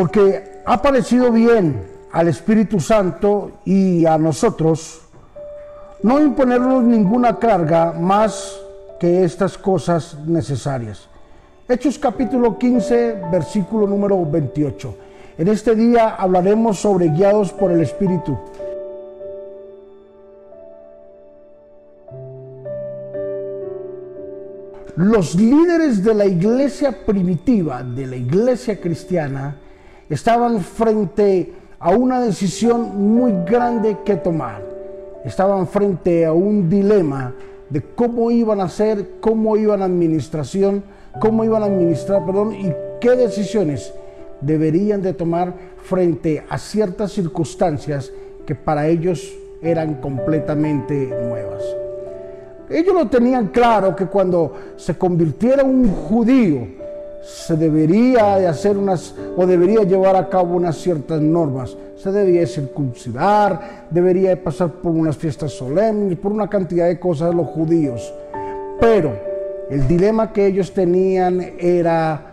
Porque ha parecido bien al Espíritu Santo y a nosotros no imponernos ninguna carga más que estas cosas necesarias. Hechos capítulo 15, versículo número 28. En este día hablaremos sobre guiados por el Espíritu. Los líderes de la iglesia primitiva, de la iglesia cristiana, estaban frente a una decisión muy grande que tomar. Estaban frente a un dilema de cómo iban a hacer, cómo iban a administración, cómo iban a administrar, perdón, y qué decisiones deberían de tomar frente a ciertas circunstancias que para ellos eran completamente nuevas. Ellos lo tenían claro que cuando se convirtiera un judío, se debería de hacer unas o debería llevar a cabo unas ciertas normas. Se debía circuncidar, debería de pasar por unas fiestas solemnes, por una cantidad de cosas de los judíos. Pero el dilema que ellos tenían era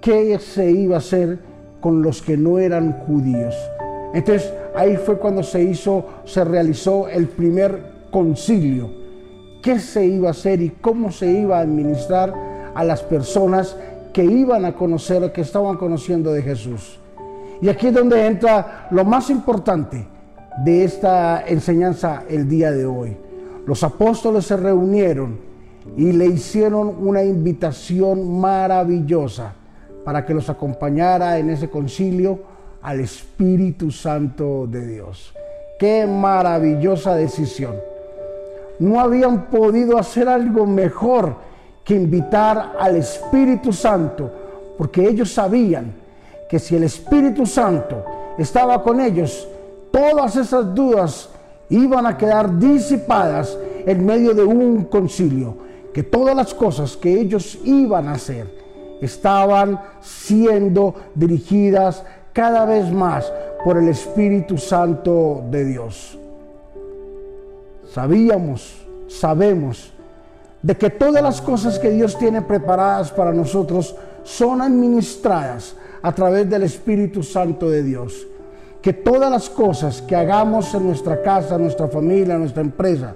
qué se iba a hacer con los que no eran judíos. Entonces ahí fue cuando se hizo, se realizó el primer concilio. ¿Qué se iba a hacer y cómo se iba a administrar a las personas que iban a conocer, que estaban conociendo de Jesús. Y aquí es donde entra lo más importante de esta enseñanza el día de hoy. Los apóstoles se reunieron y le hicieron una invitación maravillosa para que los acompañara en ese concilio al Espíritu Santo de Dios. Qué maravillosa decisión. No habían podido hacer algo mejor que invitar al Espíritu Santo, porque ellos sabían que si el Espíritu Santo estaba con ellos, todas esas dudas iban a quedar disipadas en medio de un concilio, que todas las cosas que ellos iban a hacer estaban siendo dirigidas cada vez más por el Espíritu Santo de Dios. Sabíamos, sabemos de que todas las cosas que Dios tiene preparadas para nosotros son administradas a través del Espíritu Santo de Dios. Que todas las cosas que hagamos en nuestra casa, nuestra familia, nuestra empresa,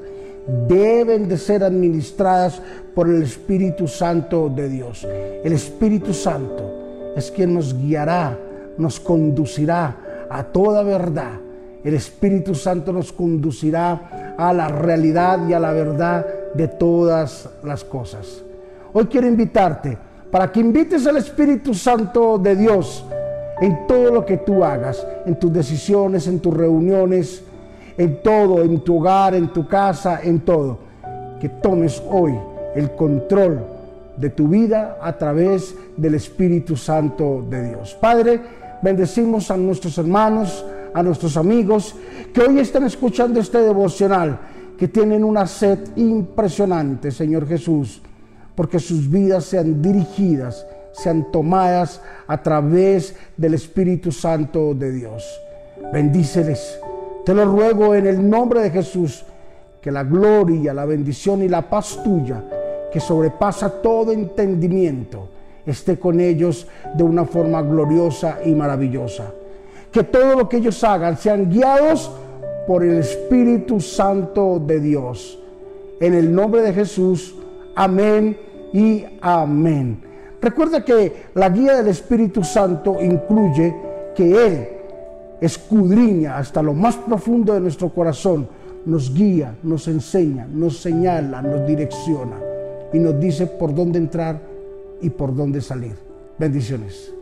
deben de ser administradas por el Espíritu Santo de Dios. El Espíritu Santo es quien nos guiará, nos conducirá a toda verdad. El Espíritu Santo nos conducirá a la realidad y a la verdad de todas las cosas. Hoy quiero invitarte para que invites al Espíritu Santo de Dios en todo lo que tú hagas, en tus decisiones, en tus reuniones, en todo, en tu hogar, en tu casa, en todo. Que tomes hoy el control de tu vida a través del Espíritu Santo de Dios. Padre, bendecimos a nuestros hermanos, a nuestros amigos que hoy están escuchando este devocional que tienen una sed impresionante, Señor Jesús, porque sus vidas sean dirigidas, sean tomadas a través del Espíritu Santo de Dios. Bendíceles. Te lo ruego en el nombre de Jesús, que la gloria, la bendición y la paz tuya, que sobrepasa todo entendimiento, esté con ellos de una forma gloriosa y maravillosa. Que todo lo que ellos hagan sean guiados por el Espíritu Santo de Dios. En el nombre de Jesús, amén y amén. Recuerda que la guía del Espíritu Santo incluye que Él escudriña hasta lo más profundo de nuestro corazón, nos guía, nos enseña, nos señala, nos direcciona y nos dice por dónde entrar y por dónde salir. Bendiciones.